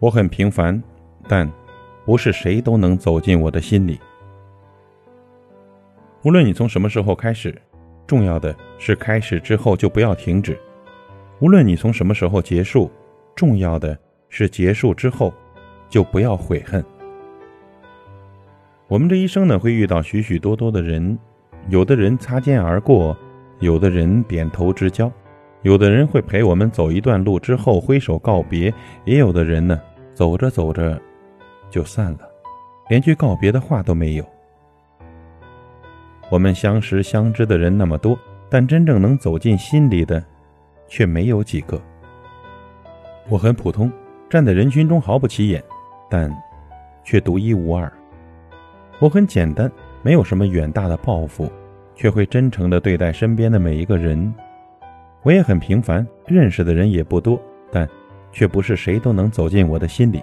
我很平凡，但不是谁都能走进我的心里。无论你从什么时候开始，重要的是开始之后就不要停止；无论你从什么时候结束，重要的是结束之后就不要悔恨。我们这一生呢，会遇到许许多多的人，有的人擦肩而过，有的人点头之交，有的人会陪我们走一段路之后挥手告别，也有的人呢，走着走着就散了，连句告别的话都没有。我们相识相知的人那么多，但真正能走进心里的，却没有几个。我很普通，站在人群中毫不起眼，但却独一无二。我很简单，没有什么远大的抱负，却会真诚地对待身边的每一个人。我也很平凡，认识的人也不多，但却不是谁都能走进我的心里。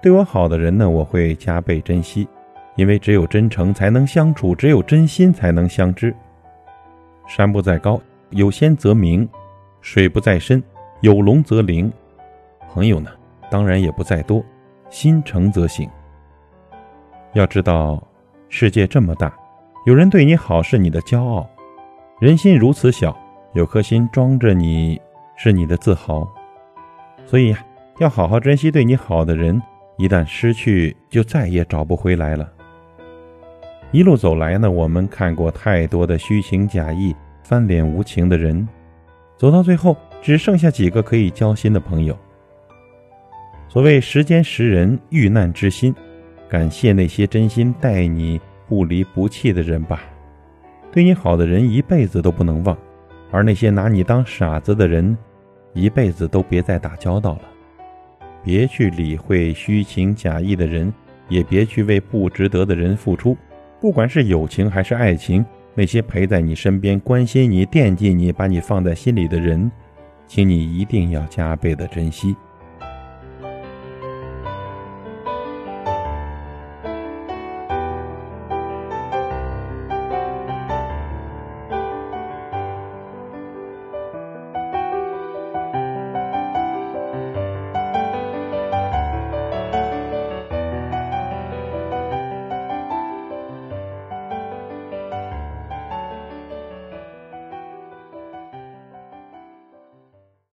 对我好的人呢，我会加倍珍惜。因为只有真诚才能相处，只有真心才能相知。山不在高，有仙则名；水不在深，有龙则灵。朋友呢，当然也不在多，心诚则行。要知道，世界这么大，有人对你好是你的骄傲；人心如此小，有颗心装着你是你的自豪。所以呀，要好好珍惜对你好的人，一旦失去，就再也找不回来了。一路走来呢，我们看过太多的虚情假意、翻脸无情的人，走到最后只剩下几个可以交心的朋友。所谓时间识人，遇难知心，感谢那些真心待你不离不弃的人吧。对你好的人一辈子都不能忘，而那些拿你当傻子的人，一辈子都别再打交道了。别去理会虚情假意的人，也别去为不值得的人付出。不管是友情还是爱情，那些陪在你身边、关心你、惦记你、把你放在心里的人，请你一定要加倍的珍惜。